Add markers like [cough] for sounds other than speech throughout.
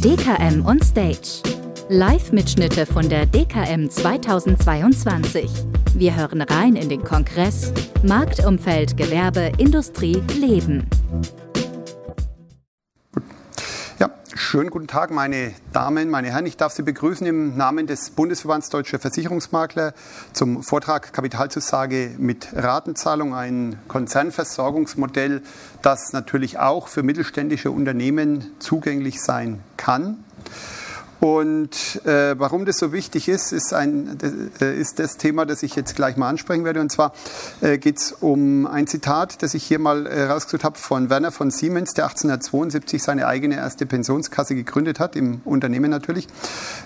DKM on Stage. Live-Mitschnitte von der DKM 2022. Wir hören rein in den Kongress Marktumfeld, Gewerbe, Industrie, Leben. Schönen guten Tag, meine Damen, meine Herren. Ich darf Sie begrüßen im Namen des Bundesverbands Deutscher Versicherungsmakler zum Vortrag Kapitalzusage mit Ratenzahlung, ein Konzernversorgungsmodell, das natürlich auch für mittelständische Unternehmen zugänglich sein kann. Und äh, warum das so wichtig ist, ist, ein, äh, ist das Thema, das ich jetzt gleich mal ansprechen werde. Und zwar äh, geht es um ein Zitat, das ich hier mal äh, rausgesucht habe von Werner von Siemens, der 1872 seine eigene erste Pensionskasse gegründet hat, im Unternehmen natürlich.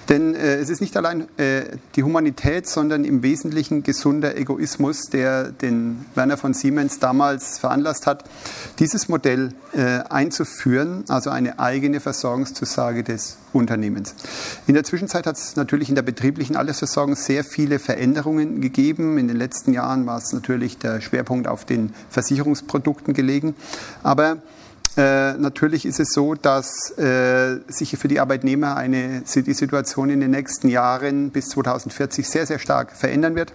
Denn äh, es ist nicht allein äh, die Humanität, sondern im Wesentlichen gesunder Egoismus, der den Werner von Siemens damals veranlasst hat, dieses Modell äh, einzuführen, also eine eigene Versorgungszusage des Unternehmens. In der Zwischenzeit hat es natürlich in der betrieblichen Altersversorgung sehr viele Veränderungen gegeben. In den letzten Jahren war es natürlich der Schwerpunkt auf den Versicherungsprodukten gelegen. Aber äh, natürlich ist es so, dass äh, sich für die Arbeitnehmer eine, die Situation in den nächsten Jahren bis 2040 sehr, sehr stark verändern wird.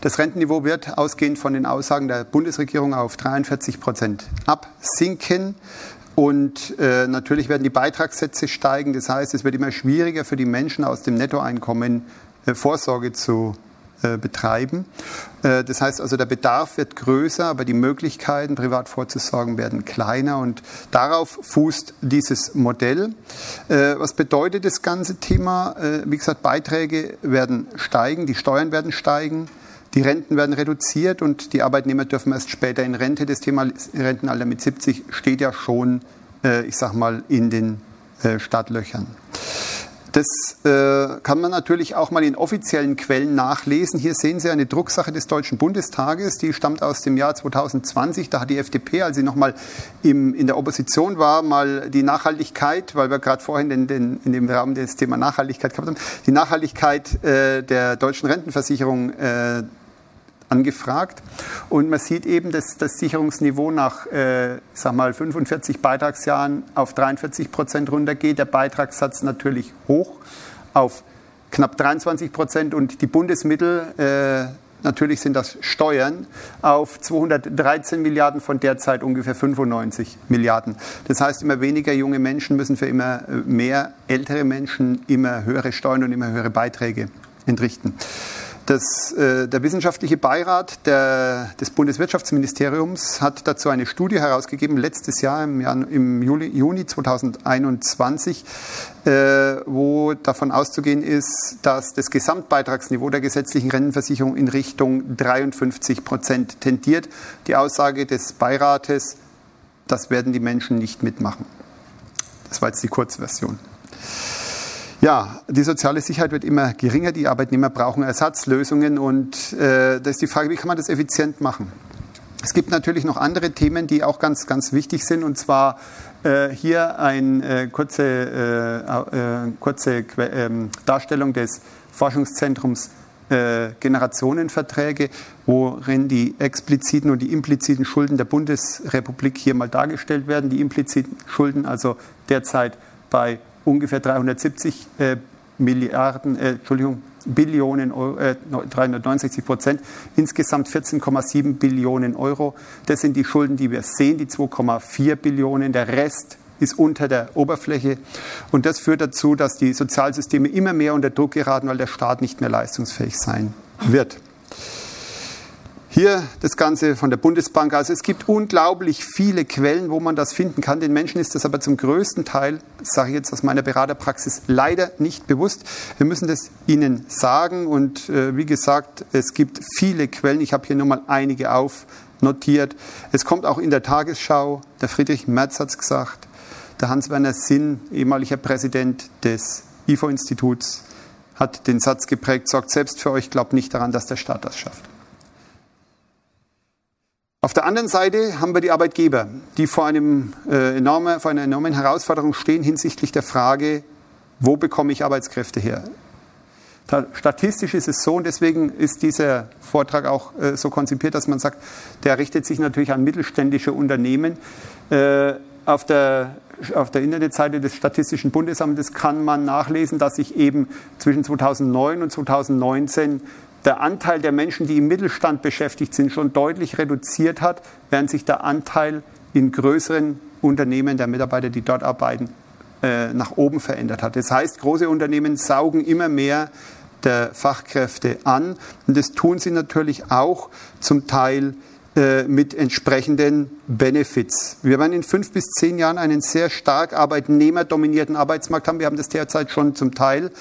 Das Rentenniveau wird ausgehend von den Aussagen der Bundesregierung auf 43 Prozent absinken. Und äh, natürlich werden die Beitragssätze steigen. Das heißt, es wird immer schwieriger für die Menschen aus dem Nettoeinkommen äh, Vorsorge zu äh, betreiben. Äh, das heißt also, der Bedarf wird größer, aber die Möglichkeiten, privat vorzusorgen, werden kleiner. Und darauf fußt dieses Modell. Äh, was bedeutet das ganze Thema? Wie gesagt, Beiträge werden steigen, die Steuern werden steigen. Die Renten werden reduziert und die Arbeitnehmer dürfen erst später in Rente. Das Thema Rentenalter mit 70 steht ja schon, äh, ich sag mal, in den äh, Startlöchern. Das äh, kann man natürlich auch mal in offiziellen Quellen nachlesen. Hier sehen Sie eine Drucksache des Deutschen Bundestages, die stammt aus dem Jahr 2020. Da hat die FDP, als sie noch mal im, in der Opposition war, mal die Nachhaltigkeit, weil wir gerade vorhin in, den, in dem Rahmen das Thema Nachhaltigkeit gehabt haben, die Nachhaltigkeit äh, der deutschen Rentenversicherung äh, angefragt. Und man sieht eben, dass das Sicherungsniveau nach äh, sag mal 45 Beitragsjahren auf 43 Prozent runtergeht. Der Beitragssatz natürlich hoch auf knapp 23 Prozent und die Bundesmittel, äh, natürlich sind das Steuern, auf 213 Milliarden von derzeit ungefähr 95 Milliarden. Das heißt, immer weniger junge Menschen müssen für immer äh, mehr ältere Menschen immer höhere Steuern und immer höhere Beiträge entrichten. Das, äh, der wissenschaftliche Beirat der, des Bundeswirtschaftsministeriums hat dazu eine Studie herausgegeben, letztes Jahr im, Jahr, im Juli, Juni 2021, äh, wo davon auszugehen ist, dass das Gesamtbeitragsniveau der gesetzlichen Rentenversicherung in Richtung 53 Prozent tendiert. Die Aussage des Beirates, das werden die Menschen nicht mitmachen. Das war jetzt die Kurzversion. Ja, die soziale Sicherheit wird immer geringer. Die Arbeitnehmer brauchen Ersatzlösungen. Und äh, da ist die Frage, wie kann man das effizient machen? Es gibt natürlich noch andere Themen, die auch ganz, ganz wichtig sind. Und zwar äh, hier eine äh, kurze, äh, äh, kurze ähm, Darstellung des Forschungszentrums äh, Generationenverträge, worin die expliziten und die impliziten Schulden der Bundesrepublik hier mal dargestellt werden. Die impliziten Schulden also derzeit bei ungefähr 370 äh, Milliarden, äh, Entschuldigung, Billionen, äh, 369 Prozent, insgesamt 14,7 Billionen Euro. Das sind die Schulden, die wir sehen, die 2,4 Billionen. Der Rest ist unter der Oberfläche. Und das führt dazu, dass die Sozialsysteme immer mehr unter Druck geraten, weil der Staat nicht mehr leistungsfähig sein wird. Hier das Ganze von der Bundesbank. Also es gibt unglaublich viele Quellen, wo man das finden kann. Den Menschen ist das aber zum größten Teil, sage ich jetzt aus meiner Beraterpraxis, leider nicht bewusst. Wir müssen das ihnen sagen. Und äh, wie gesagt, es gibt viele Quellen. Ich habe hier nur mal einige aufnotiert. Es kommt auch in der Tagesschau. Der Friedrich Merz hat es gesagt. Der Hans-Werner Sinn, ehemaliger Präsident des IFO-Instituts, hat den Satz geprägt, sorgt selbst für euch, glaubt nicht daran, dass der Staat das schafft. Auf der anderen Seite haben wir die Arbeitgeber, die vor, einem, äh, enorme, vor einer enormen Herausforderung stehen hinsichtlich der Frage, wo bekomme ich Arbeitskräfte her? Statistisch ist es so, und deswegen ist dieser Vortrag auch äh, so konzipiert, dass man sagt, der richtet sich natürlich an mittelständische Unternehmen. Äh, auf der auf der Internetseite des Statistischen Bundesamtes kann man nachlesen, dass sich eben zwischen 2009 und 2019 der Anteil der Menschen, die im Mittelstand beschäftigt sind, schon deutlich reduziert hat, während sich der Anteil in größeren Unternehmen der Mitarbeiter, die dort arbeiten, äh, nach oben verändert hat. Das heißt, große Unternehmen saugen immer mehr der Fachkräfte an und das tun sie natürlich auch zum Teil mit entsprechenden Benefits. Wir werden in fünf bis zehn Jahren einen sehr stark arbeitnehmerdominierten Arbeitsmarkt haben. Wir haben das derzeit schon zum Teil.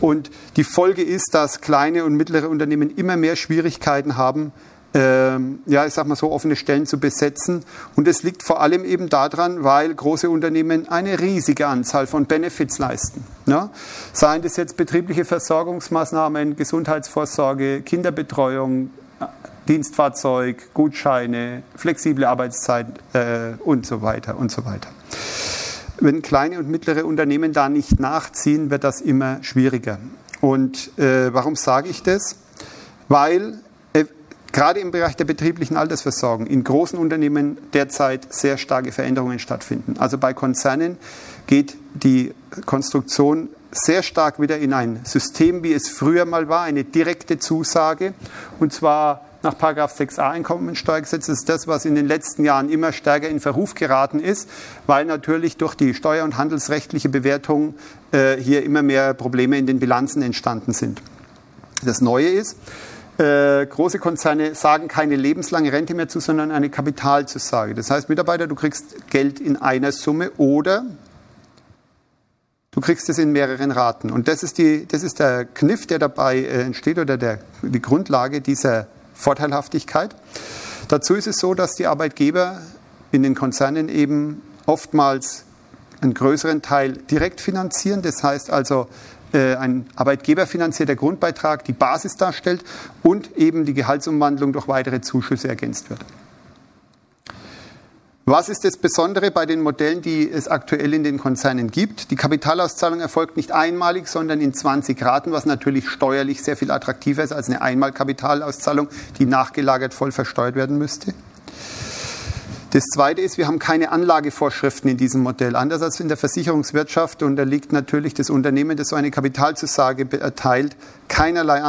Und die Folge ist, dass kleine und mittlere Unternehmen immer mehr Schwierigkeiten haben, ähm, ja, ich sag mal so, offene Stellen zu besetzen. Und es liegt vor allem eben daran, weil große Unternehmen eine riesige Anzahl von Benefits leisten. Ja? Seien das jetzt betriebliche Versorgungsmaßnahmen, Gesundheitsvorsorge, Kinderbetreuung, Dienstfahrzeug, Gutscheine, flexible Arbeitszeit äh, und so weiter und so weiter. Wenn kleine und mittlere Unternehmen da nicht nachziehen, wird das immer schwieriger. Und äh, warum sage ich das? Weil äh, gerade im Bereich der betrieblichen Altersversorgung in großen Unternehmen derzeit sehr starke Veränderungen stattfinden. Also bei Konzernen geht die Konstruktion sehr stark wieder in ein System, wie es früher mal war, eine direkte Zusage. Und zwar nach 6a Einkommensteuergesetz ist das, was in den letzten Jahren immer stärker in Verruf geraten ist, weil natürlich durch die steuer- und handelsrechtliche Bewertung äh, hier immer mehr Probleme in den Bilanzen entstanden sind. Das Neue ist, äh, große Konzerne sagen keine lebenslange Rente mehr zu, sondern eine Kapitalzusage. Das heißt, Mitarbeiter, du kriegst Geld in einer Summe oder du kriegst es in mehreren Raten. Und das ist, die, das ist der Kniff, der dabei äh, entsteht oder der, die Grundlage dieser Vorteilhaftigkeit. Dazu ist es so, dass die Arbeitgeber in den Konzernen eben oftmals einen größeren Teil direkt finanzieren. Das heißt also, äh, ein arbeitgeberfinanzierter Grundbeitrag die Basis darstellt und eben die Gehaltsumwandlung durch weitere Zuschüsse ergänzt wird. Was ist das Besondere bei den Modellen, die es aktuell in den Konzernen gibt? Die Kapitalauszahlung erfolgt nicht einmalig, sondern in 20 Raten, was natürlich steuerlich sehr viel attraktiver ist als eine Einmalkapitalauszahlung, die nachgelagert voll versteuert werden müsste. Das Zweite ist, wir haben keine Anlagevorschriften in diesem Modell. Anders als in der Versicherungswirtschaft unterliegt natürlich das Unternehmen, das so eine Kapitalzusage erteilt, keinerlei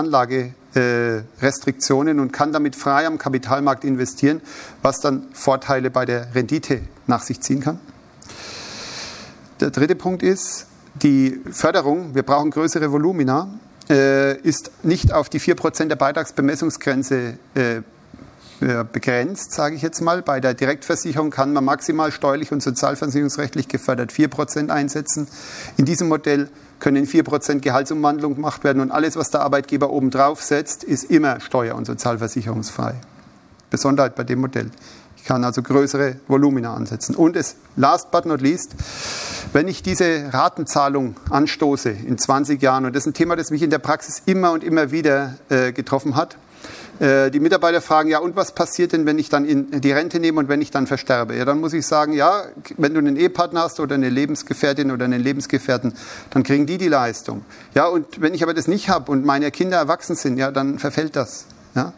Anlagerestriktionen und kann damit frei am Kapitalmarkt investieren, was dann Vorteile bei der Rendite nach sich ziehen kann. Der dritte Punkt ist, die Förderung, wir brauchen größere Volumina, äh, ist nicht auf die 4% der Beitragsbemessungsgrenze äh, begrenzt, sage ich jetzt mal. Bei der Direktversicherung kann man maximal steuerlich und sozialversicherungsrechtlich gefördert 4% einsetzen. In diesem Modell können 4% Gehaltsumwandlung gemacht werden und alles, was der Arbeitgeber obendrauf setzt, ist immer steuer- und sozialversicherungsfrei. Besonderheit bei dem Modell. Ich kann also größere Volumina ansetzen. Und es, last but not least, wenn ich diese Ratenzahlung anstoße in 20 Jahren, und das ist ein Thema, das mich in der Praxis immer und immer wieder äh, getroffen hat, äh, die Mitarbeiter fragen, ja, und was passiert denn, wenn ich dann in die Rente nehme und wenn ich dann versterbe? Ja, dann muss ich sagen, ja, wenn du einen Ehepartner hast oder eine Lebensgefährtin oder einen Lebensgefährten, dann kriegen die die Leistung. Ja, und wenn ich aber das nicht habe und meine Kinder erwachsen sind, ja, dann verfällt das. Ja?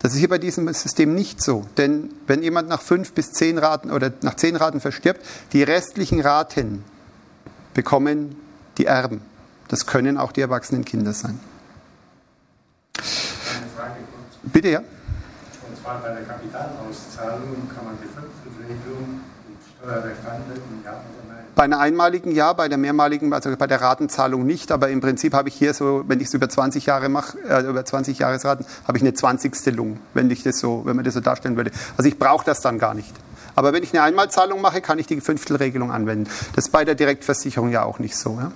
Das ist hier bei diesem System nicht so. Denn wenn jemand nach fünf bis zehn Raten oder nach zehn Raten verstirbt, die restlichen Raten bekommen die Erben. Das können auch die erwachsenen Kinder sein. Bitte, ja. Und zwar bei der Kapitalauszahlung kann man die Fünftelregelung mit Steuerrecht anwenden, ja oder nein? Bei einer einmaligen ja, bei der mehrmaligen, also bei der Ratenzahlung nicht, aber im Prinzip habe ich hier so, wenn ich es über 20 Jahre mache, äh, über 20 Jahresraten, habe ich eine Zwanzigstelung, wenn ich das so, wenn man das so darstellen würde. Also ich brauche das dann gar nicht. Aber wenn ich eine Einmalzahlung mache, kann ich die Fünftelregelung anwenden. Das ist bei der Direktversicherung ja auch nicht so. Ja?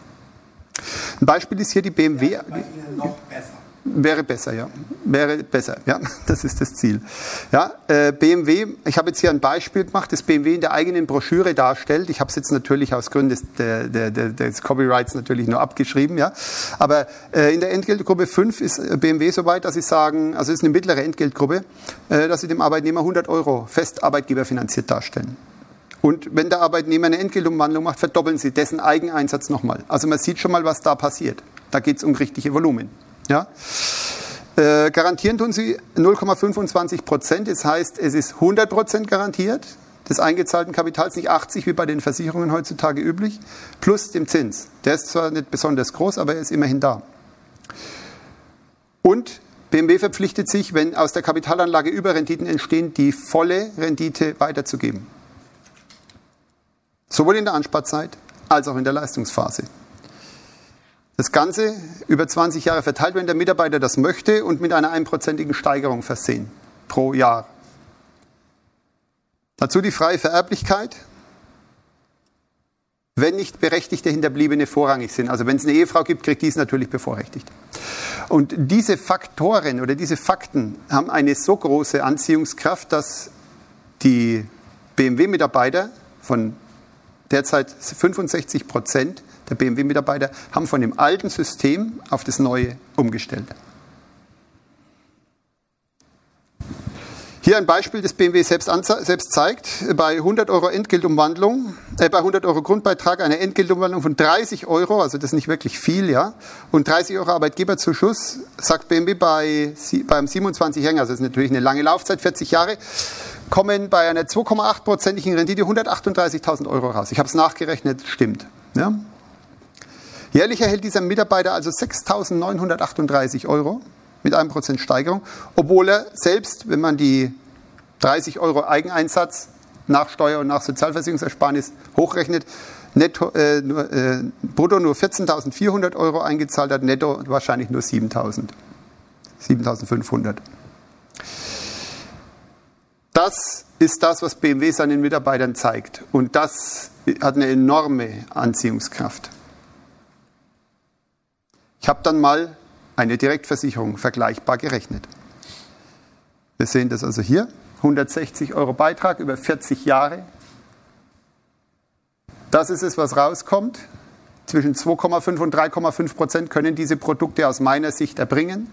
Ein Beispiel ist hier die BMW. Ja, bei Ihnen noch besser. Wäre besser, ja. Wäre besser, ja. [laughs] Das ist das Ziel. Ja, äh, BMW, ich habe jetzt hier ein Beispiel gemacht, das BMW in der eigenen Broschüre darstellt. Ich habe es jetzt natürlich aus Gründen des, der, der, des Copyrights natürlich nur abgeschrieben, ja. Aber äh, in der Entgeltgruppe 5 ist äh, BMW so weit, dass sie sagen, also es ist eine mittlere Entgeltgruppe, äh, dass sie dem Arbeitnehmer 100 Euro fest arbeitgeberfinanziert darstellen. Und wenn der Arbeitnehmer eine Entgeltumwandlung macht, verdoppeln sie dessen Eigeneinsatz nochmal. Also man sieht schon mal, was da passiert. Da geht es um richtige Volumen. Ja? Äh, garantieren tun sie 0,25 Prozent. Das heißt, es ist 100 Prozent garantiert des eingezahlten Kapitals, nicht 80 wie bei den Versicherungen heutzutage üblich, plus dem Zins. Der ist zwar nicht besonders groß, aber er ist immerhin da. Und BMW verpflichtet sich, wenn aus der Kapitalanlage Überrenditen entstehen, die volle Rendite weiterzugeben. Sowohl in der Ansparzeit als auch in der Leistungsphase. Das Ganze über 20 Jahre verteilt, wenn der Mitarbeiter das möchte und mit einer einprozentigen Steigerung versehen pro Jahr. Dazu die freie Vererblichkeit, wenn nicht berechtigte Hinterbliebene vorrangig sind. Also wenn es eine Ehefrau gibt, kriegt dies natürlich bevorrechtigt. Und diese Faktoren oder diese Fakten haben eine so große Anziehungskraft, dass die BMW-Mitarbeiter von derzeit 65 Prozent der BMW-Mitarbeiter haben von dem alten System auf das neue umgestellt. Hier ein Beispiel, das BMW selbst, selbst zeigt. Bei 100 Euro Entgeltumwandlung, äh, bei 100 Euro Grundbeitrag eine Entgeltumwandlung von 30 Euro, also das ist nicht wirklich viel, ja, und 30 Euro Arbeitgeberzuschuss, sagt BMW bei, beim 27-Jährigen, also das ist natürlich eine lange Laufzeit, 40 Jahre, kommen bei einer 2,8-prozentigen Rendite 138.000 Euro raus. Ich habe es nachgerechnet, stimmt. Ja? Jährlich erhält dieser Mitarbeiter also 6.938 Euro mit einem Prozent Steigerung, obwohl er selbst, wenn man die 30 Euro Eigeneinsatz nach Steuer und nach Sozialversicherungsersparnis hochrechnet, netto, äh, nur, äh, brutto nur 14.400 Euro eingezahlt hat, netto wahrscheinlich nur 7.000, 7.500. Das ist das, was BMW seinen Mitarbeitern zeigt. Und das hat eine enorme Anziehungskraft. Ich habe dann mal eine Direktversicherung vergleichbar gerechnet. Wir sehen das also hier. 160 Euro Beitrag über 40 Jahre. Das ist es, was rauskommt. Zwischen 2,5 und 3,5 Prozent können diese Produkte aus meiner Sicht erbringen.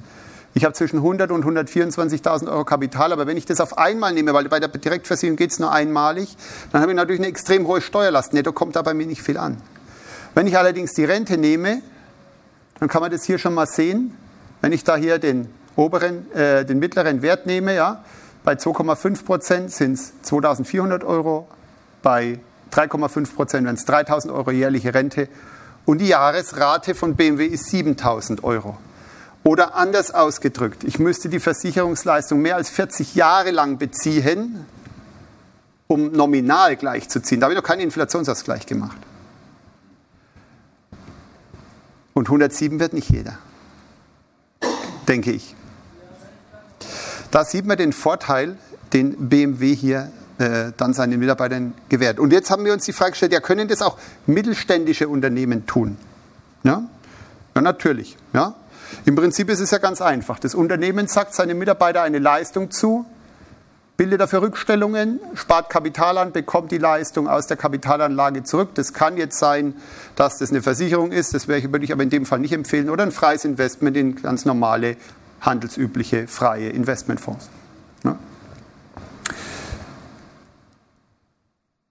Ich habe zwischen 100 und 124.000 Euro Kapital, aber wenn ich das auf einmal nehme, weil bei der Direktversicherung geht es nur einmalig, dann habe ich natürlich eine extrem hohe Steuerlast. Netto kommt da bei mir nicht viel an. Wenn ich allerdings die Rente nehme, dann kann man das hier schon mal sehen. Wenn ich da hier den oberen, äh, den mittleren Wert nehme, ja, bei 2,5 Prozent sind es 2.400 Euro, bei 3,5 Prozent wären es 3.000 Euro jährliche Rente und die Jahresrate von BMW ist 7.000 Euro. Oder anders ausgedrückt, ich müsste die Versicherungsleistung mehr als 40 Jahre lang beziehen, um nominal gleichzuziehen. Da habe ich noch keinen Inflationsausgleich gemacht. Und 107 wird nicht jeder, denke ich. Da sieht man den Vorteil, den BMW hier äh, dann seinen Mitarbeitern gewährt. Und jetzt haben wir uns die Frage gestellt, ja, können das auch mittelständische Unternehmen tun? Ja, ja natürlich. Ja? Im Prinzip ist es ja ganz einfach. Das Unternehmen sagt seinem Mitarbeiter eine Leistung zu, bildet dafür Rückstellungen, spart Kapital an, bekommt die Leistung aus der Kapitalanlage zurück. Das kann jetzt sein, dass das eine Versicherung ist, das würde ich aber in dem Fall nicht empfehlen, oder ein freies Investment in ganz normale, handelsübliche, freie Investmentfonds. Ja.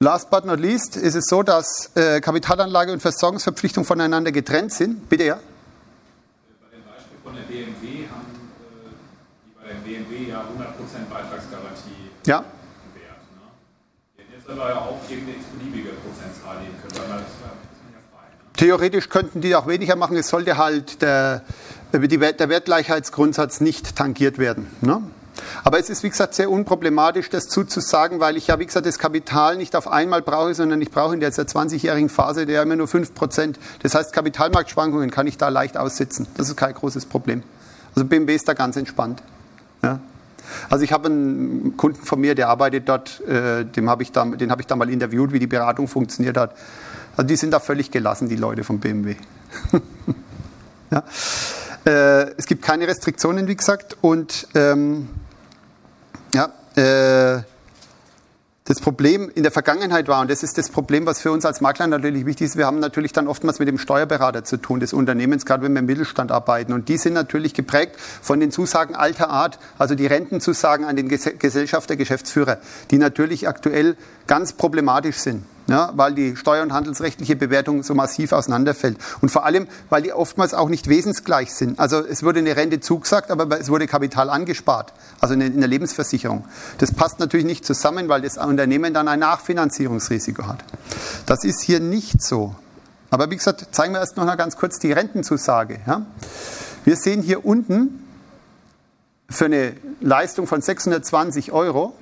Last but not least ist es so, dass äh, Kapitalanlage und Versorgungsverpflichtung voneinander getrennt sind. Bitte ja. Bei dem Beispiel von der BMW haben äh, die bei der BMW ja 100% Beitragsgarantie ja. Wert. Ne? Die hätten jetzt aber ja auch gegen eine x-beliebige Prozentzahl nehmen können, weil man das war ja frei. Theoretisch könnten die auch weniger machen. Es sollte halt der, der Wertgleichheitsgrundsatz nicht tangiert werden. Ne? Aber es ist, wie gesagt, sehr unproblematisch, das zuzusagen, weil ich ja, wie gesagt, das Kapital nicht auf einmal brauche, sondern ich brauche in der 20-jährigen Phase der immer nur 5%. Das heißt, Kapitalmarktschwankungen kann ich da leicht aussitzen. Das ist kein großes Problem. Also BMW ist da ganz entspannt. Ja. Also ich habe einen Kunden von mir, der arbeitet dort, äh, dem hab ich da, den habe ich da mal interviewt, wie die Beratung funktioniert hat. Also die sind da völlig gelassen, die Leute vom BMW. [laughs] ja. äh, es gibt keine Restriktionen, wie gesagt, und ähm, ja, äh, Das Problem in der Vergangenheit war, und das ist das Problem, was für uns als Makler natürlich wichtig ist, wir haben natürlich dann oftmals mit dem Steuerberater zu tun des Unternehmens, gerade wenn wir im Mittelstand arbeiten. Und die sind natürlich geprägt von den Zusagen alter Art, also die Rentenzusagen an den Gesellschafter, Geschäftsführer, die natürlich aktuell ganz problematisch sind ja, weil die steuer- und handelsrechtliche Bewertung so massiv auseinanderfällt. Und vor allem, weil die oftmals auch nicht wesensgleich sind. Also es wurde eine Rente zugesagt, aber es wurde Kapital angespart, also in der Lebensversicherung. Das passt natürlich nicht zusammen, weil das Unternehmen dann ein Nachfinanzierungsrisiko hat. Das ist hier nicht so. Aber wie gesagt, zeigen wir erst noch mal ganz kurz die Rentenzusage. Ja. Wir sehen hier unten für eine Leistung von 620 Euro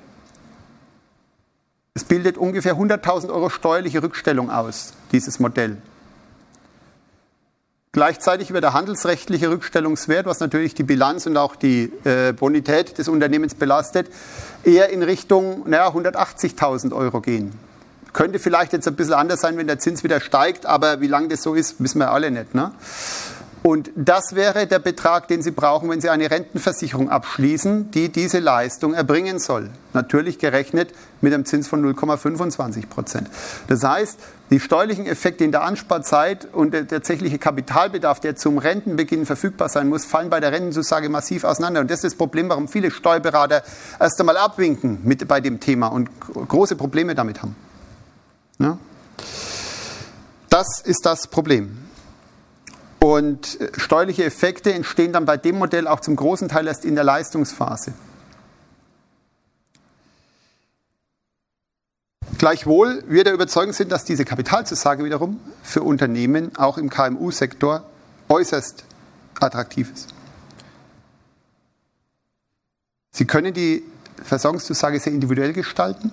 es bildet ungefähr 100.000 Euro steuerliche Rückstellung aus, dieses Modell. Gleichzeitig wird der handelsrechtliche Rückstellungswert, was natürlich die Bilanz und auch die äh, Bonität des Unternehmens belastet, eher in Richtung naja, 180.000 Euro gehen. Könnte vielleicht jetzt ein bisschen anders sein, wenn der Zins wieder steigt, aber wie lange das so ist, wissen wir alle nicht. Ne? Und das wäre der Betrag, den Sie brauchen, wenn Sie eine Rentenversicherung abschließen, die diese Leistung erbringen soll. Natürlich gerechnet mit einem Zins von 0,25 Prozent. Das heißt, die steuerlichen Effekte in der Ansparzeit und der tatsächliche Kapitalbedarf, der zum Rentenbeginn verfügbar sein muss, fallen bei der Rentenzusage massiv auseinander. Und das ist das Problem, warum viele Steuerberater erst einmal abwinken mit bei dem Thema und große Probleme damit haben. Ja? Das ist das Problem. Und äh, steuerliche Effekte entstehen dann bei dem Modell auch zum großen Teil erst in der Leistungsphase. Gleichwohl wir der Überzeugung sind, dass diese Kapitalzusage wiederum für Unternehmen auch im KMU-Sektor äußerst attraktiv ist. Sie können die Versorgungszusage sehr individuell gestalten.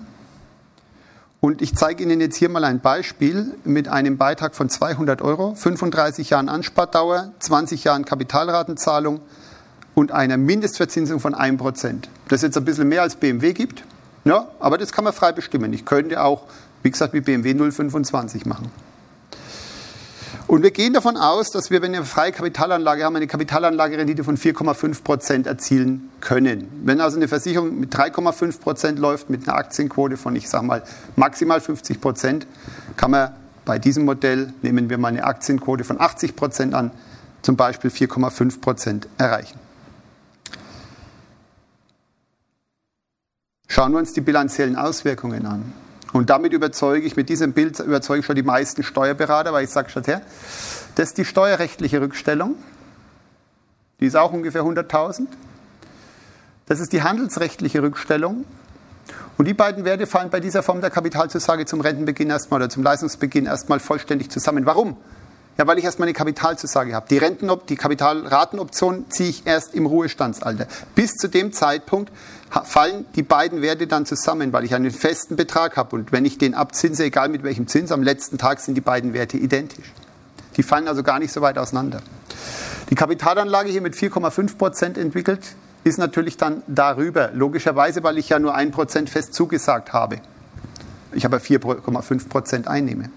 Und ich zeige Ihnen jetzt hier mal ein Beispiel mit einem Beitrag von 200 Euro, 35 Jahren Anspardauer, 20 Jahren Kapitalratenzahlung und einer Mindestverzinsung von 1%. Das ist jetzt ein bisschen mehr als BMW gibt, ja, aber das kann man frei bestimmen. Ich könnte auch, wie gesagt, wie BMW 025 machen. Und wir gehen davon aus, dass wir, wenn wir eine freie Kapitalanlage haben, eine Kapitalanlagerendite von 4,5 Prozent erzielen können. Wenn also eine Versicherung mit 3,5 Prozent läuft, mit einer Aktienquote von, ich sage mal, maximal 50 Prozent, kann man bei diesem Modell, nehmen wir mal eine Aktienquote von 80 Prozent an, zum Beispiel 4,5 Prozent erreichen. Schauen wir uns die bilanziellen Auswirkungen an. Und damit überzeuge ich, mit diesem Bild überzeuge ich schon die meisten Steuerberater, weil ich sage schon her, das ist die steuerrechtliche Rückstellung. Die ist auch ungefähr 100.000. Das ist die handelsrechtliche Rückstellung. Und die beiden Werte fallen bei dieser Form der Kapitalzusage zum Rentenbeginn erstmal oder zum Leistungsbeginn erstmal vollständig zusammen. Warum? Ja, weil ich erstmal eine Kapitalzusage habe. Die, Renten, die Kapitalratenoption ziehe ich erst im Ruhestandsalter. Bis zu dem Zeitpunkt fallen die beiden Werte dann zusammen, weil ich einen festen Betrag habe. Und wenn ich den abzinse, egal mit welchem Zins, am letzten Tag sind die beiden Werte identisch. Die fallen also gar nicht so weit auseinander. Die Kapitalanlage hier mit 4,5 Prozent entwickelt, ist natürlich dann darüber. Logischerweise, weil ich ja nur 1 Prozent fest zugesagt habe. Ich aber 4,5 Prozent einnehme.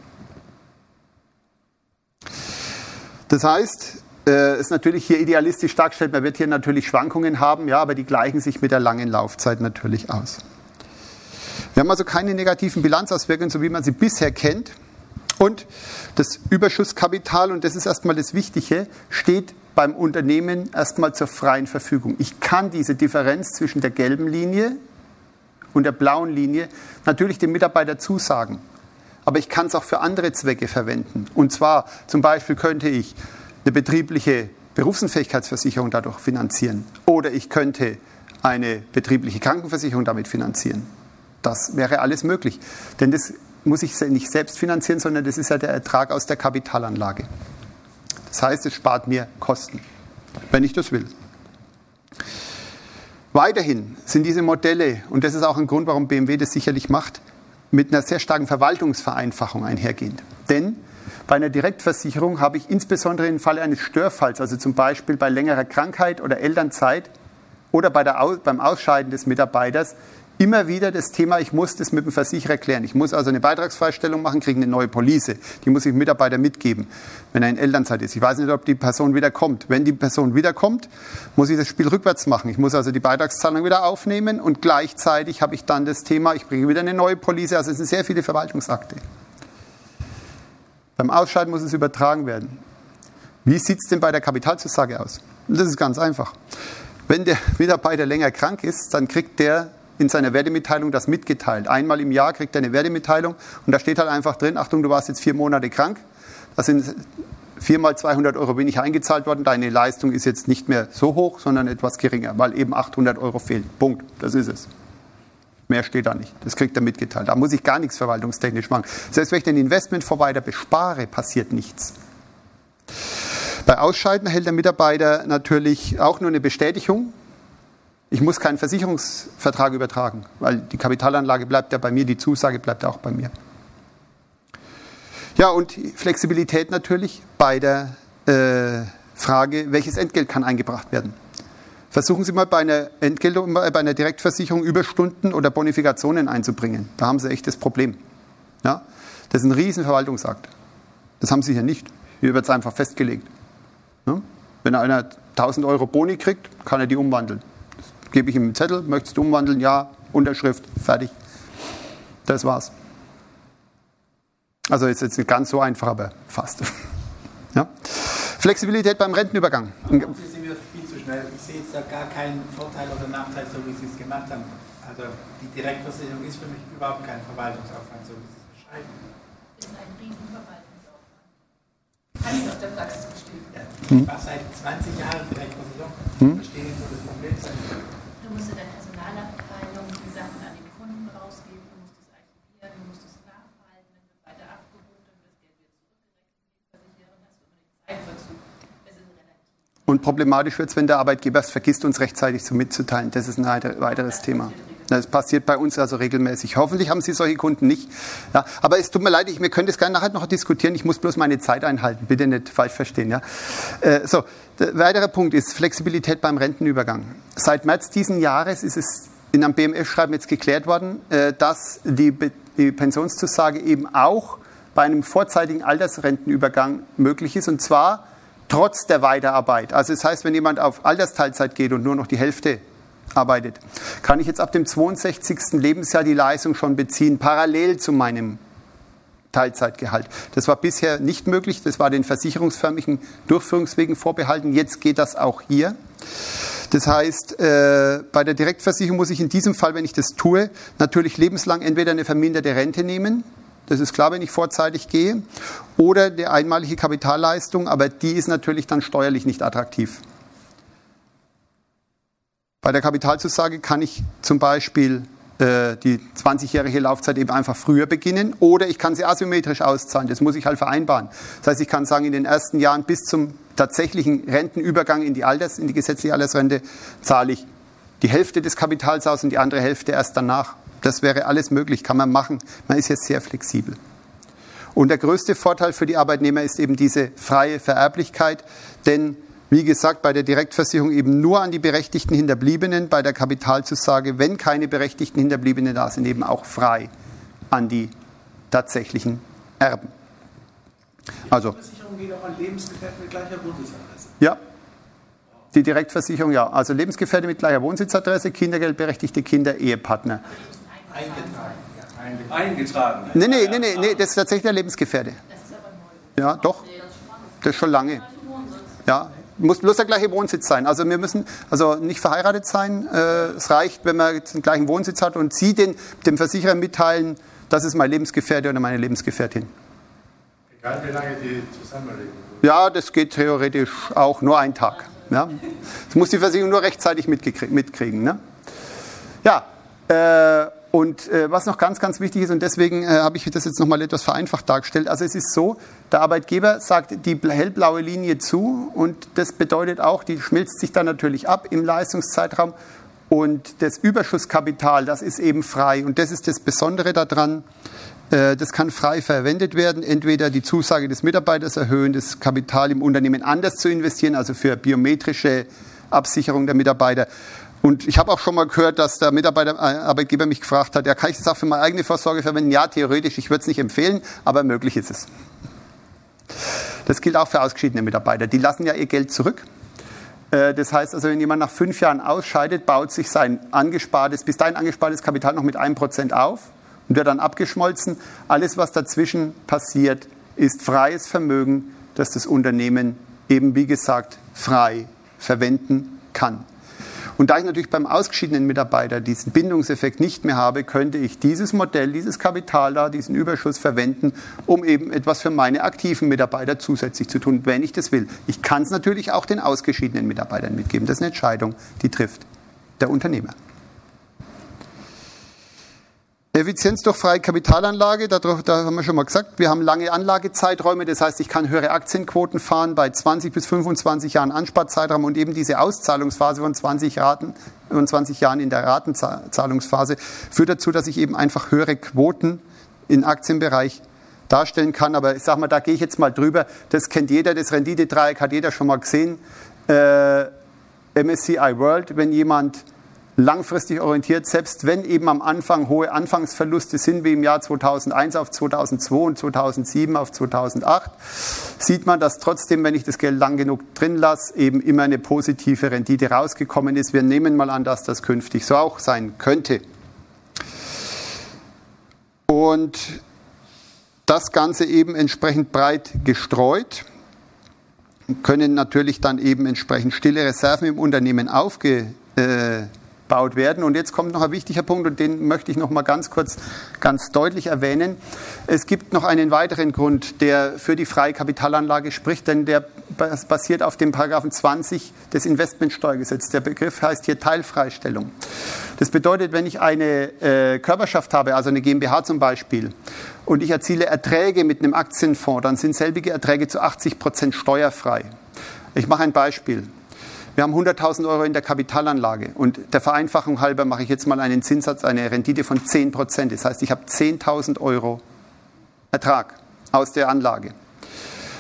Das heißt, äh, ist natürlich hier idealistisch dargestellt. Man wird hier natürlich Schwankungen haben, ja, aber die gleichen sich mit der langen Laufzeit natürlich aus. Wir haben also keine negativen Bilanzauswirkungen, so wie man sie bisher kennt. Und das Überschusskapital, und das ist erstmal das Wichtige, steht beim Unternehmen erstmal zur freien Verfügung. Ich kann diese Differenz zwischen der gelben Linie und der blauen Linie natürlich dem Mitarbeiter zusagen. Aber ich kann es auch für andere Zwecke verwenden. Und zwar zum Beispiel könnte ich eine betriebliche Berufsunfähigkeitsversicherung dadurch finanzieren. Oder ich könnte eine betriebliche Krankenversicherung damit finanzieren. Das wäre alles möglich. Denn das muss ich nicht selbst finanzieren, sondern das ist ja der Ertrag aus der Kapitalanlage. Das heißt, es spart mir Kosten, wenn ich das will. Weiterhin sind diese Modelle, und das ist auch ein Grund, warum BMW das sicherlich macht, mit einer sehr starken Verwaltungsvereinfachung einhergehend. Denn bei einer Direktversicherung habe ich insbesondere im Falle eines Störfalls, also zum Beispiel bei längerer Krankheit oder Elternzeit oder bei der, beim Ausscheiden des Mitarbeiters, immer wieder das Thema, ich muss das mit dem Versicherer klären. Ich muss also eine Beitragsfreistellung machen, kriege eine neue Police. Die muss ich dem Mitarbeiter mitgeben, wenn er in Elternzeit ist. Ich weiß nicht, ob die Person wieder kommt. Wenn die Person wiederkommt, muss ich das Spiel rückwärts machen. Ich muss also die Beitragszahlung wieder aufnehmen und gleichzeitig habe ich dann das Thema, ich bringe wieder eine neue Police. Also es sind sehr viele Verwaltungsakte. Beim Ausscheiden muss es übertragen werden. Wie sieht es denn bei der Kapitalzusage aus? Das ist ganz einfach. Wenn der Mitarbeiter länger krank ist, dann kriegt der in seiner Wertemitteilung das mitgeteilt. Einmal im Jahr kriegt er eine Wertemitteilung und da steht halt einfach drin, Achtung, du warst jetzt vier Monate krank, das sind viermal 200 Euro wenig eingezahlt worden, deine Leistung ist jetzt nicht mehr so hoch, sondern etwas geringer, weil eben 800 Euro fehlen. Punkt, das ist es. Mehr steht da nicht. Das kriegt er mitgeteilt. Da muss ich gar nichts verwaltungstechnisch machen. Selbst wenn ich den Investment weiter bespare, passiert nichts. Bei Ausscheiden erhält der Mitarbeiter natürlich auch nur eine Bestätigung. Ich muss keinen Versicherungsvertrag übertragen, weil die Kapitalanlage bleibt ja bei mir, die Zusage bleibt auch bei mir. Ja, und Flexibilität natürlich bei der äh, Frage, welches Entgelt kann eingebracht werden. Versuchen Sie mal bei einer, Entgeltung, bei einer Direktversicherung Überstunden oder Bonifikationen einzubringen. Da haben Sie echt das Problem. Ja? Das ist ein riesen Verwaltungsakt. Das haben Sie hier nicht. Hier wird es einfach festgelegt. Ja? Wenn einer 1000 Euro Boni kriegt, kann er die umwandeln. Das gebe ich ihm einen Zettel, möchtest du umwandeln? Ja, Unterschrift, fertig. Das war's. Also ist jetzt nicht ganz so einfach, aber fast. [laughs] Ja? Flexibilität beim Rentenübergang. Sie sind mir viel zu schnell. Ich sehe jetzt da gar keinen Vorteil oder Nachteil, so wie Sie es gemacht haben. Also die Direktversicherung ist für mich überhaupt kein Verwaltungsaufwand, so wie Sie es beschreiben. Ist ein Riesenverwaltungsaufwand. Kann ich aus der Praxis bestimmen. Ja, ich war seit 20 Jahren Direktversicherung. Hm? Verstehe nicht, wo das Problem sein soll. Du musst in der Personalabteilung die Sachen an den Kunden rausgeben, du musst es archivieren, du musst es nachhalten, dann wird weiter abgebucht, dann das Geld wieder zurückgerechnet, hast du immer den Zeitverzug. Und problematisch wird es, wenn der Arbeitgeber es vergisst, uns rechtzeitig so mitzuteilen. Das ist ein weiteres Thema. Das passiert bei uns also regelmäßig. Hoffentlich haben Sie solche Kunden nicht. Ja, aber es tut mir leid, ich, wir können das gerne nachher noch diskutieren. Ich muss bloß meine Zeit einhalten. Bitte nicht falsch verstehen. Ja? Äh, so, der weitere Punkt ist Flexibilität beim Rentenübergang. Seit März diesen Jahres ist es in einem BMF-Schreiben jetzt geklärt worden, äh, dass die, die Pensionszusage eben auch bei einem vorzeitigen Altersrentenübergang möglich ist. Und zwar trotz der Weiterarbeit. Also das heißt, wenn jemand auf Altersteilzeit geht und nur noch die Hälfte arbeitet, kann ich jetzt ab dem 62. Lebensjahr die Leistung schon beziehen, parallel zu meinem Teilzeitgehalt. Das war bisher nicht möglich, das war den versicherungsförmigen Durchführungswegen vorbehalten. Jetzt geht das auch hier. Das heißt, äh, bei der Direktversicherung muss ich in diesem Fall, wenn ich das tue, natürlich lebenslang entweder eine verminderte Rente nehmen, das ist klar, wenn ich vorzeitig gehe, oder die einmalige Kapitalleistung, aber die ist natürlich dann steuerlich nicht attraktiv. Bei der Kapitalzusage kann ich zum Beispiel äh, die 20-jährige Laufzeit eben einfach früher beginnen oder ich kann sie asymmetrisch auszahlen. Das muss ich halt vereinbaren. Das heißt, ich kann sagen, in den ersten Jahren bis zum tatsächlichen Rentenübergang in die, Alters-, in die gesetzliche Altersrente zahle ich die Hälfte des Kapitals aus und die andere Hälfte erst danach. Das wäre alles möglich, kann man machen. Man ist jetzt sehr flexibel. Und der größte Vorteil für die Arbeitnehmer ist eben diese freie Vererblichkeit, denn wie gesagt, bei der Direktversicherung eben nur an die berechtigten Hinterbliebenen, bei der Kapitalzusage, wenn keine berechtigten Hinterbliebenen da sind, eben auch frei an die tatsächlichen Erben. Also, die Versicherung geht auch an Lebensgefährten mit gleicher Wohnsitzadresse. Ja, die Direktversicherung ja. Also Lebensgefährte mit gleicher Wohnsitzadresse, kindergeldberechtigte Kinder, Ehepartner. Eingetragen. Eingetragen. Nee, nee, nee, nee, nee, das ist tatsächlich der Lebensgefährte. Ja, doch. Das ist schon lange. Ja, muss bloß der gleiche Wohnsitz sein. Also wir müssen also nicht verheiratet sein. Äh, es reicht, wenn man den gleichen Wohnsitz hat und Sie den, dem Versicherer mitteilen, das ist mein Lebensgefährte oder meine Lebensgefährtin. Egal wie lange die zusammenleben. Ja, das geht theoretisch auch nur einen Tag. Ja. Das muss die Versicherung nur rechtzeitig mitkriegen. Ne? Ja, äh, und äh, was noch ganz, ganz wichtig ist, und deswegen äh, habe ich das jetzt nochmal etwas vereinfacht dargestellt, also es ist so, der Arbeitgeber sagt die hellblaue Linie zu und das bedeutet auch, die schmilzt sich dann natürlich ab im Leistungszeitraum. Und das Überschusskapital, das ist eben frei. Und das ist das Besondere daran, äh, das kann frei verwendet werden, entweder die Zusage des Mitarbeiters erhöhen, das Kapital im Unternehmen anders zu investieren, also für biometrische Absicherung der Mitarbeiter Und ich habe auch schon mal gehört, dass der Mitarbeiter, äh, Arbeitgeber mich gefragt hat, ja, kann ich das auch für meine eigene Vorsorge verwenden? Ja, theoretisch, ich würde es nicht empfehlen, aber möglich ist es. Das gilt auch für ausgeschiedene Mitarbeiter. Die lassen ja ihr Geld zurück. Äh, das heißt also, wenn jemand nach fünf Jahren ausscheidet, baut sich sein angespartes, bis dahin angespartes Kapital noch mit einem Prozent auf und wird dann abgeschmolzen. Alles, was dazwischen passiert, ist freies Vermögen, das das Unternehmen eben, wie gesagt, frei verwenden kann. Und da ich natürlich beim ausgeschiedenen Mitarbeiter diesen Bindungseffekt nicht mehr habe, könnte ich dieses Modell, dieses Kapital da, diesen Überschuss verwenden, um eben etwas für meine aktiven Mitarbeiter zusätzlich zu tun, wenn ich das will. Ich kann es natürlich auch den ausgeschiedenen Mitarbeitern mitgeben. Das ist eine Entscheidung, die trifft der Unternehmer. Effizienz durch freie Kapitalanlage, da, haben wir schon mal gesagt, wir haben lange Anlagezeiträume, das heißt, ich kann höhere Aktienquoten fahren bei 20 bis 25 Jahren Ansparzeitraum und eben diese Auszahlungsphase von 20, Raten, von 20 Jahren in der Ratenzahlungsphase führt dazu, dass ich eben einfach höhere Quoten im Aktienbereich darstellen kann. Aber ich sage mal, da gehe ich jetzt mal drüber. Das kennt jeder, das Renditedreieck hat jeder schon mal gesehen. Äh, MSCI World, wenn jemand langfristig orientiert, selbst wenn eben am Anfang hohe Anfangsverluste sind, wie im Jahr 2001 auf 2002 und 2007 auf 2008, sieht man, dass trotzdem, wenn ich das Geld lang genug drin lasse, eben immer eine positive Rendite rausgekommen ist. Wir nehmen mal an, dass das künftig so auch sein könnte. Und das Ganze eben entsprechend breit gestreut können natürlich dann eben entsprechend stille Reserven im Unternehmen aufge, äh, gebaut werden. Und jetzt kommt noch ein wichtiger Punkt und den möchte ich noch mal ganz kurz, ganz deutlich erwähnen. Es gibt noch einen weiteren Grund, der für die freie Kapitalanlage spricht, denn der basiert auf dem Paragraphen 20 des Investmentsteuergesetzes. Der Begriff heißt hier Teilfreistellung. Das bedeutet, wenn ich eine äh, Körperschaft habe, also eine GmbH zum Beispiel, und ich erziele Erträge mit einem Aktienfonds, dann sind selbige Erträge zu 80 Prozent steuerfrei. Ich mache ein Beispiel. Wir haben 100.000 Euro in der Kapitalanlage und der Vereinfachung halber mache ich jetzt mal einen Zinssatz, eine Rendite von 10 Prozent. Das heißt, ich habe 10.000 Euro Ertrag aus der Anlage.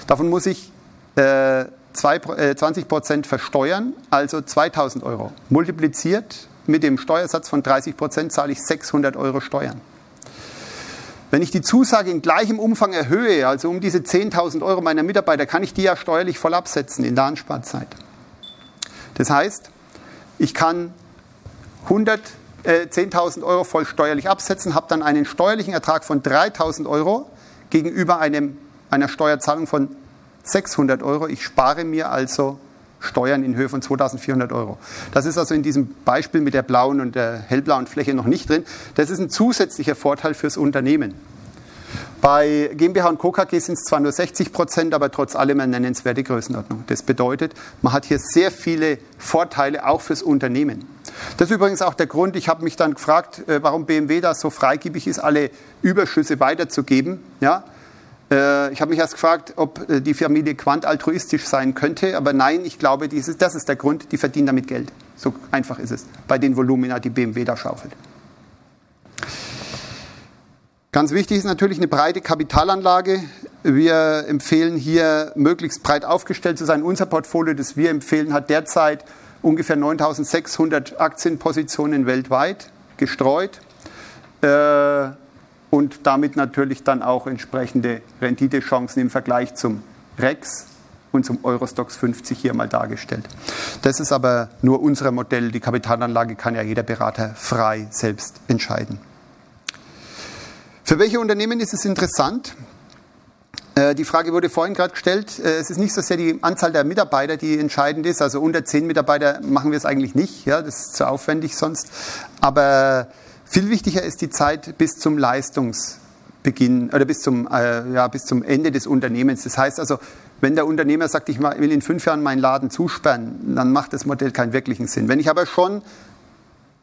Davon muss ich äh, 20 äh, Prozent versteuern, also 2.000 Euro. Multipliziert mit dem Steuersatz von 30 Prozent zahle ich 600 Euro Steuern. Wenn ich die Zusage in gleichem Umfang erhöhe, also um diese 10.000 Euro meiner Mitarbeiter, kann ich die ja steuerlich voll absetzen in der Ansparzeit. Das heißt, ich kann 100, äh, 10.000 Euro voll steuerlich absetzen, habe dann einen steuerlichen Ertrag von 3.000 Euro gegenüber einem, einer Steuerzahlung von 600 Euro. Ich spare mir also Steuern in Höhe von 2.400 Euro. Das ist also in diesem Beispiel mit der blauen und der hellblauen Fläche noch nicht drin. Das ist ein zusätzlicher Vorteil fürs Unternehmen. Bei GmbH und Co. KG sind es zwar nur 60 Prozent, aber trotz allem eine nennenswerte Größenordnung. Das bedeutet, man hat hier sehr viele Vorteile auch fürs Unternehmen. Das ist übrigens auch der Grund, ich habe mich dann gefragt, äh, warum BMW da so freigebig ist, alle Überschüsse weiterzugeben. Ja? Äh, ich habe mich erst gefragt, ob äh, die Familie Quant altruistisch sein könnte, aber nein, ich glaube, das ist der Grund, die verdienen damit Geld. So einfach ist es bei den Volumina, die BMW da schaufelt. Ganz wichtig ist natürlich eine breite Kapitalanlage. Wir empfehlen hier, möglichst breit aufgestellt zu sein. Unser Portfolio, das wir empfehlen, hat derzeit ungefähr 9600 Aktienpositionen weltweit gestreut äh, und damit natürlich dann auch entsprechende Renditechancen im Vergleich zum REX und zum Eurostox 50 hier mal dargestellt. Das ist aber nur unser Modell. Die Kapitalanlage kann ja jeder Berater frei selbst entscheiden. Für welche Unternehmen ist es interessant? Äh, die Frage wurde vorhin gerade gestellt. Äh, es ist nicht so sehr die Anzahl der Mitarbeiter, die entscheidend ist. Also unter zehn Mitarbeiter machen wir es eigentlich nicht. Ja, das ist zu aufwendig sonst. Aber viel wichtiger ist die Zeit bis zum Leistungsbeginn oder bis zum, äh, ja, bis zum Ende des Unternehmens. Das heißt also, wenn der Unternehmer sagt, ich will in fünf Jahren meinen Laden zusperren, dann macht das Modell keinen wirklichen Sinn. Wenn ich aber schon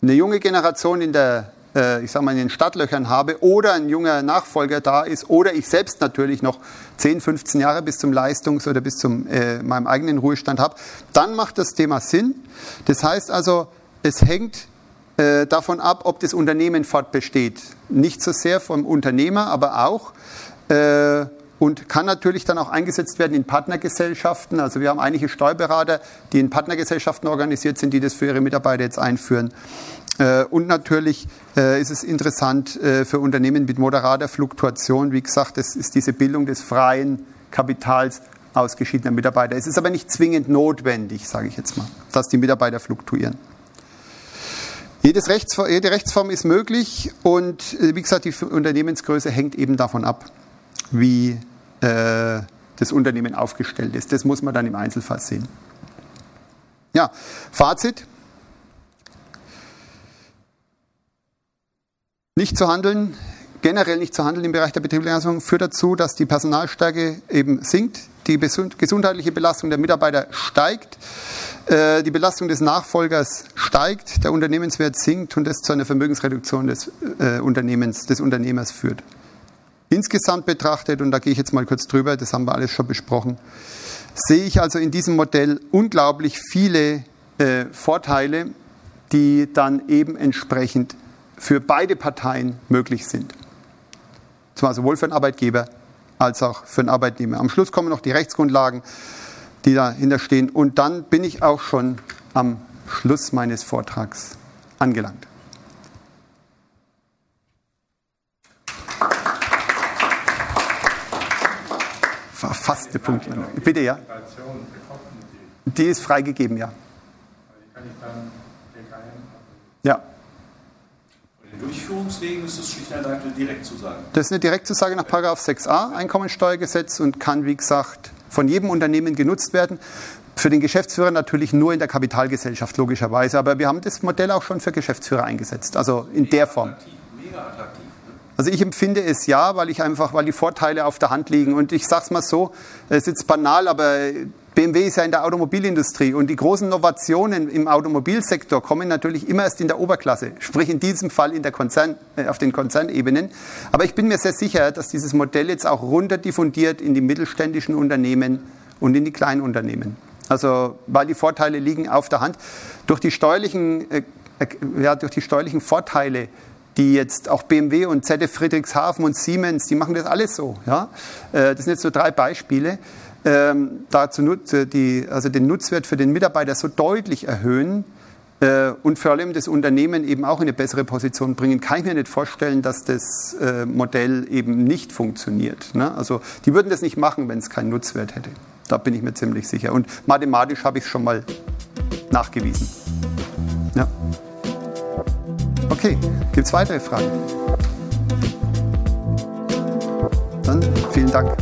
eine junge Generation in der ich sage mal, in den Stadtlöchern habe oder ein junger Nachfolger da ist oder ich selbst natürlich noch 10, 15 Jahre bis zum Leistungs- oder bis zum äh, meinem eigenen Ruhestand habe, dann macht das Thema Sinn. Das heißt also, es hängt äh, davon ab, ob das Unternehmen fortbesteht. Nicht so sehr vom Unternehmer, aber auch, äh, und kann natürlich dann auch eingesetzt werden in Partnergesellschaften. Also wir haben einige Steuerberater, die in Partnergesellschaften organisiert sind, die das für ihre Mitarbeiter jetzt einführen. Äh, und natürlich äh, ist es interessant äh, für Unternehmen mit moderater Fluktuation. Wie gesagt, das ist diese Bildung des freien Kapitals ausgeschiedener Mitarbeiter. Es ist aber nicht zwingend notwendig, sage ich jetzt mal, dass die Mitarbeiter fluktuieren. Rechtsform, jede Rechtsform ist möglich und wie gesagt, die Unternehmensgröße hängt eben davon ab, wie das Unternehmen aufgestellt ist. Das muss man dann im Einzelfall sehen. Ja, Fazit. Nicht zu handeln, generell nicht zu handeln im Bereich der betrieblichen Leistung führt dazu, dass die Personalstärke eben sinkt, die gesundheitliche Belastung der Mitarbeiter steigt, äh, die Belastung des Nachfolgers steigt, der Unternehmenswert sinkt und das zu einer Vermögensreduktion des äh, Unternehmens, des Unternehmers führt. Insgesamt betrachtet, und da gehe ich jetzt mal kurz drüber, das haben wir alles schon besprochen, sehe ich also in diesem Modell unglaublich viele äh, Vorteile, die dann eben entsprechend für beide Parteien möglich sind. Zwar sowohl für den Arbeitgeber als auch für den Arbeitnehmer. Am Schluss kommen noch die Rechtsgrundlagen, die dahinter stehen. Und dann bin ich auch schon am Schluss meines Vortrags angelangt. Verfasste Punkte. Bitte, ja. Die ist freigegeben, ja. Ja. Durchführungswegen ist es schlicht und eine Direktzusage. Das ist eine Direktzusage nach 6a Einkommensteuergesetz und kann, wie gesagt, von jedem Unternehmen genutzt werden. Für den Geschäftsführer natürlich nur in der Kapitalgesellschaft, logischerweise. Aber wir haben das Modell auch schon für Geschäftsführer eingesetzt, also in mega der Form. Attraktiv, mega attraktiv. Ne? Also ich empfinde es ja, weil ich einfach, weil die Vorteile auf der Hand liegen. Und ich sage es mal so, es ist jetzt banal, aber BMW ist ja in der Automobilindustrie und die großen Innovationen im Automobilsektor kommen natürlich immer erst in der Oberklasse, sprich in diesem Fall in der Konzern, äh, auf den Konzernebenen. Aber ich bin mir sehr sicher, dass dieses Modell jetzt auch runter diffundiert in die mittelständischen Unternehmen und in die kleinen Unternehmen. Also, weil die Vorteile liegen auf der Hand. Durch die steuerlichen, äh, äh ja, durch die steuerlichen Vorteile die jetzt auch BMW und ZF Friedrichshafen und Siemens, die machen das alles so. Ja? Äh, das sind jetzt so drei Beispiele ähm, dazu nutze, die, also den Nutzwert für den Mitarbeiter so deutlich erhöhen äh, und vor allem das Unternehmen eben auch in eine bessere Position bringen, kann ich mir nicht vorstellen, dass das äh, Modell eben nicht funktioniert. Ne? Also die würden das nicht machen, wenn es keinen Nutzwert hätte. Da bin ich mir ziemlich sicher. Und mathematisch habe ich es schon mal nachgewiesen. Ja. Okay, gibt es weitere Fragen? Dann vielen Dank.